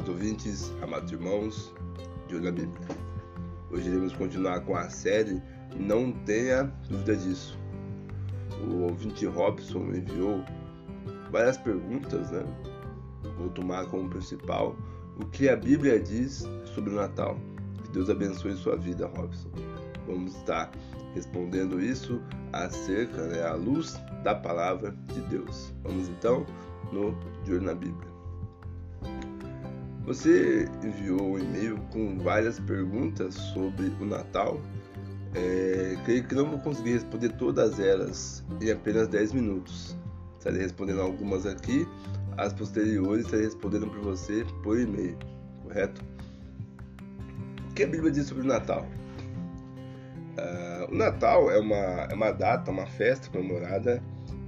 Amados ouvintes, amados irmãos, de olho na Bíblia. Hoje iremos continuar com a série Não Tenha Dúvida Disso. O ouvinte Robson enviou várias perguntas, né? Vou tomar como principal o que a Bíblia diz sobre o Natal. Que Deus abençoe sua vida, Robson. Vamos estar respondendo isso acerca, né, à luz da palavra de Deus. Vamos então no De Olho na Bíblia. Você enviou um e-mail com várias perguntas sobre o Natal. É, creio que não vou conseguir responder todas elas em apenas 10 minutos. Estarei respondendo algumas aqui, as posteriores estarei respondendo para você por e-mail, correto? O que a Bíblia diz sobre o Natal? Uh, o Natal é uma, é uma data, uma festa comemorada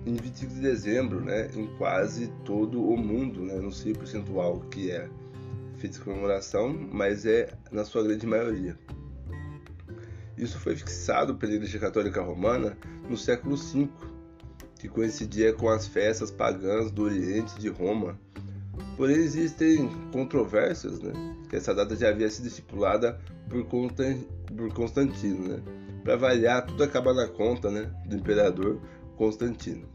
em 25 de dezembro, né, em quase todo o mundo, né, não sei percentual que é de comemoração, mas é na sua grande maioria. Isso foi fixado pela Igreja Católica Romana no século V, que coincidia com as festas pagãs do Oriente de Roma. Porém, existem controvérsias, né? Essa data já havia sido estipulada por, Constantino, né? Para variar, tudo acaba na conta, né? Do imperador Constantino.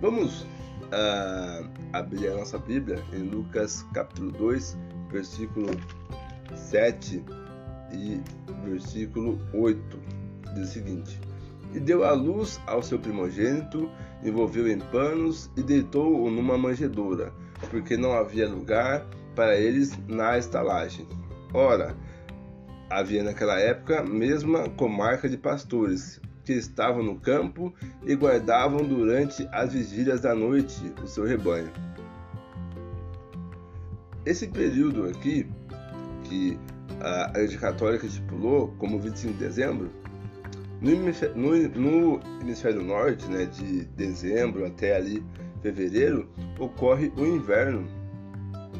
Vamos uh, abrir a nossa Bíblia em Lucas capítulo 2, versículo 7 e versículo 8. Diz o seguinte: E deu a luz ao seu primogênito, envolveu em panos e deitou-o numa manjedoura, porque não havia lugar para eles na estalagem. Ora, havia naquela época mesma comarca de pastores, que estavam no campo e guardavam durante as vigílias da noite o seu rebanho. Esse período aqui, que a Igreja Católica estipulou como 25 de dezembro, no hemisfério, no, hemisfério norte, né, de dezembro até ali fevereiro, ocorre o inverno,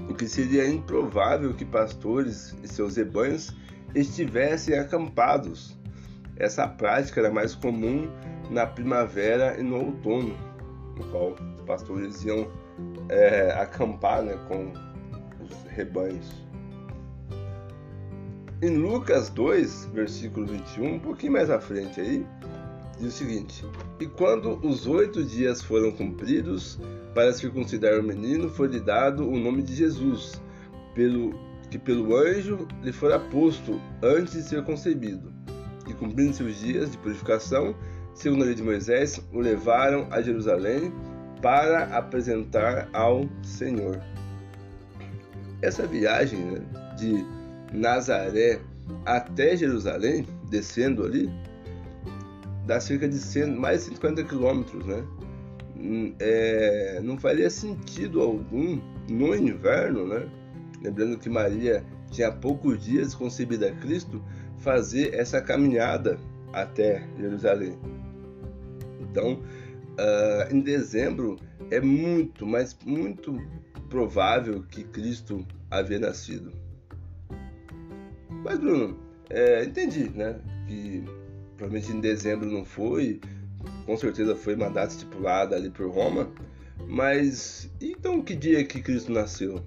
o que seria improvável que pastores e seus rebanhos estivessem acampados essa prática era mais comum na primavera e no outono, no qual os pastores iam é, acampar né, com os rebanhos. Em Lucas 2, versículo 21, um pouquinho mais à frente aí, diz o seguinte: E quando os oito dias foram cumpridos para circuncidar o menino, foi-lhe dado o nome de Jesus, pelo que pelo anjo lhe fora posto antes de ser concebido e cumprindo seus dias de purificação, segundo a lei de Moisés, o levaram a Jerusalém para apresentar ao Senhor. Essa viagem né, de Nazaré até Jerusalém, descendo ali, dá cerca de 100, mais de 150 quilômetros, né? Hum, é, não faria sentido algum no inverno, né? Lembrando que Maria tinha poucos dias concebida a Cristo, fazer essa caminhada até Jerusalém. Então, uh, em dezembro é muito, mas muito provável que Cristo havia nascido. Mas Bruno, é, entendi, né? Que provavelmente em dezembro não foi, com certeza foi uma data estipulada ali por Roma. Mas então que dia que Cristo nasceu?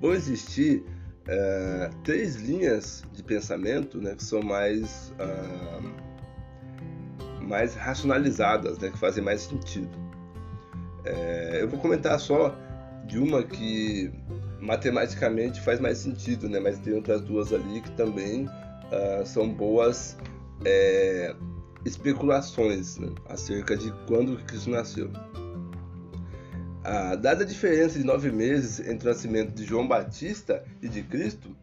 Vão existir é, três linhas de pensamento né, que são mais, uh, mais racionalizadas, né, que fazem mais sentido. É, eu vou comentar só de uma que matematicamente faz mais sentido, né, mas tem outras duas ali que também uh, são boas é, especulações né, acerca de quando Cristo nasceu. A dada a diferença de nove meses entre o nascimento de João Batista e de Cristo,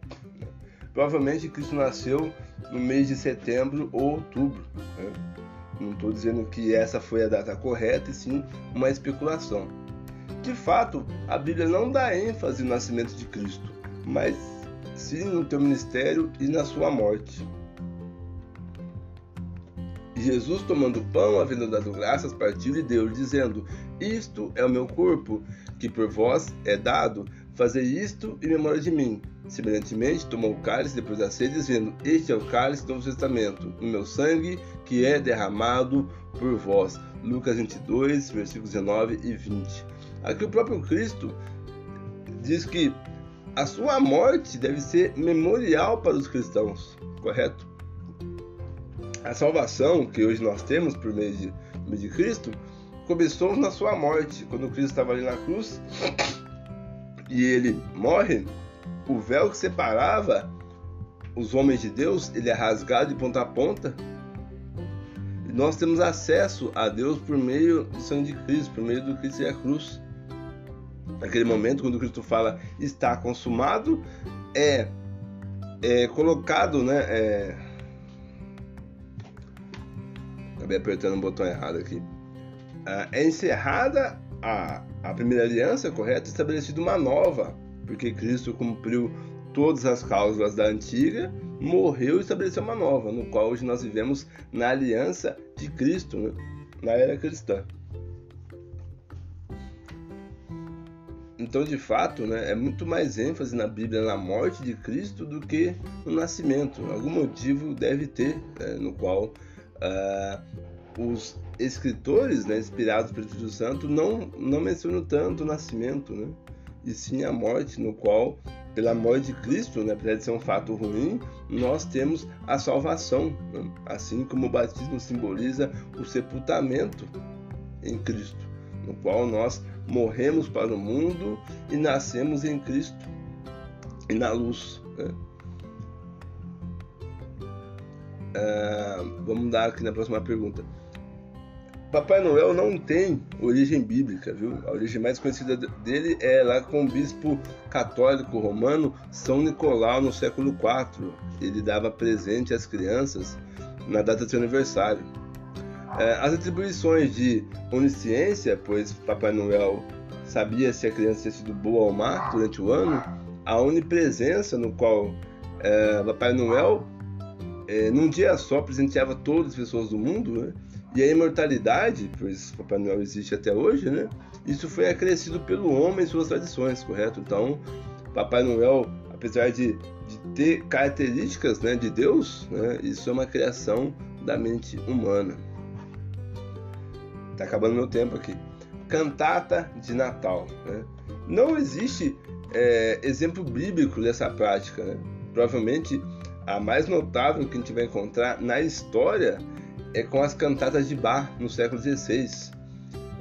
provavelmente Cristo nasceu no mês de setembro ou outubro. Né? Não estou dizendo que essa foi a data correta, e sim uma especulação. De fato, a Bíblia não dá ênfase no nascimento de Cristo, mas sim no seu ministério e na sua morte. Jesus, tomando pão, havendo dado graças, partiu e deu, dizendo: Isto é o meu corpo, que por vós é dado. Fazei isto em memória de mim. Semelhantemente, tomou o cálice depois da ceia, dizendo: Este é o cálice do Novo Testamento, o meu sangue que é derramado por vós. Lucas 22, versículos 19 e 20. Aqui o próprio Cristo diz que a sua morte deve ser memorial para os cristãos, correto? A salvação que hoje nós temos por meio de, por meio de Cristo começou na sua morte, quando Cristo estava ali na cruz e ele morre, o véu que separava os homens de Deus, ele é rasgado de ponta a ponta. E nós temos acesso a Deus por meio do sangue de Cristo, por meio do Cristo e a cruz. Naquele momento, quando Cristo fala está consumado, é, é colocado, né? É... Acabei apertando o botão errado aqui. Ah, é encerrada a, a primeira aliança, correto? Estabelecida uma nova, porque Cristo cumpriu todas as cláusulas da antiga, morreu e estabeleceu uma nova, no qual hoje nós vivemos na aliança de Cristo, né? na era cristã. Então, de fato, né, é muito mais ênfase na Bíblia na morte de Cristo do que no nascimento. Algum motivo deve ter, né, no qual uh, os escritores, né, inspirados pelo Espírito Santo, não, não mencionam tanto o nascimento, né, e sim a morte, no qual pela morte de Cristo, né, apesar de ser um fato ruim, nós temos a salvação, né? assim como o batismo simboliza o sepultamento em Cristo, no qual nós morremos para o mundo e nascemos em Cristo e na luz. Né? Ah, vamos dar aqui na próxima pergunta. Papai Noel não tem origem bíblica, viu? A origem mais conhecida dele é lá com o bispo católico romano São Nicolau no século IV. Ele dava presente às crianças na data de seu aniversário. É, as atribuições de onisciência, pois Papai Noel sabia se a criança tinha sido boa ou má durante o ano, a onipresença no qual é, Papai Noel é, num dia só presenteava todas as pessoas do mundo, né? E a imortalidade, pois Papai Noel existe até hoje, né? Isso foi acrescido pelo homem em suas tradições, correto? Então, Papai Noel, apesar de, de ter características né, de Deus, né, isso é uma criação da mente humana. Tá acabando meu tempo aqui. Cantata de Natal. Né? Não existe é, exemplo bíblico dessa prática. Né? Provavelmente a mais notável que a gente vai encontrar na história é com as cantatas de Bach no século XVI.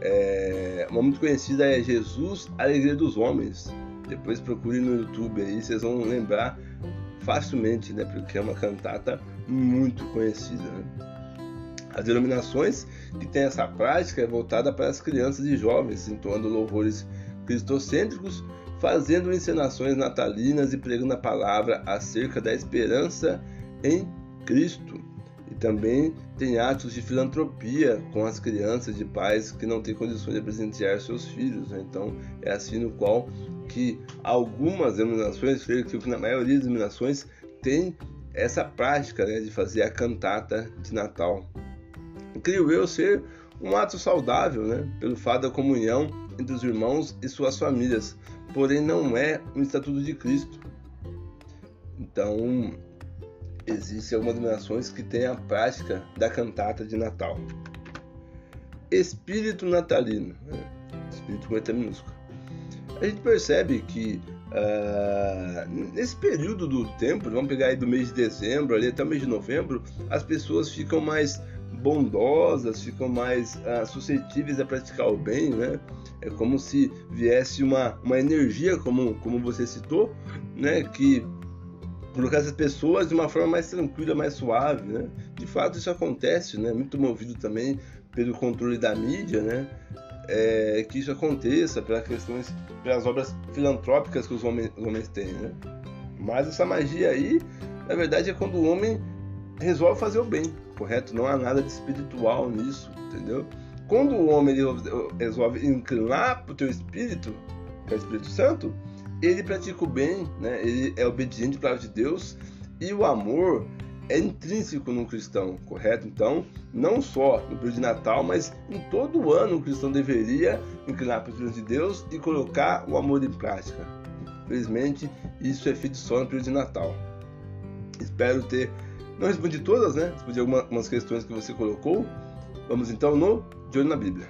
É, uma muito conhecida é Jesus, Alegria dos Homens. Depois procure no YouTube aí, vocês vão lembrar facilmente, né? Porque é uma cantata muito conhecida. Né? As denominações que têm essa prática é voltada para as crianças e jovens, entoando louvores cristocêntricos, fazendo encenações natalinas e pregando a palavra acerca da esperança em Cristo. E também tem atos de filantropia com as crianças de pais que não têm condições de presentear seus filhos. Né? Então é assim no qual que algumas denominações, creio que na maioria das denominações tem essa prática né, de fazer a cantata de Natal. Creio eu ser um ato saudável, né, pelo fato da comunhão entre os irmãos e suas famílias, porém não é um estatuto de Cristo. Então, existem algumas denominações que têm a prática da cantata de Natal. Espírito natalino, né? espírito com letra minúscula. A gente percebe que uh, nesse período do tempo, vamos pegar aí do mês de dezembro ali até o mês de novembro, as pessoas ficam mais bondosas, ficam mais uh, suscetíveis a praticar o bem, né? É como se viesse uma, uma energia, como, como você citou, né? Que colocar essas pessoas de uma forma mais tranquila, mais suave, né? De fato isso acontece, né? Muito movido também pelo controle da mídia, né? É, que isso aconteça pelas questões, pelas obras filantrópicas que os homens, os homens têm, né? Mas essa magia aí, na verdade, é quando o homem resolve fazer o bem, correto? Não há nada de espiritual nisso, entendeu? Quando o homem resolve inclinar para o teu espírito, que é o Espírito Santo, ele pratica o bem, né? ele é obediente à palavra de Deus e o amor é intrínseco no cristão, correto? Então, não só no período de Natal, mas em todo o ano o cristão deveria inclinar para os filhos de Deus e colocar o amor em prática. Infelizmente, isso é feito só no período de Natal. Espero ter. Não respondi todas, né? Respondi algumas questões que você colocou. Vamos então no De Olho na Bíblia.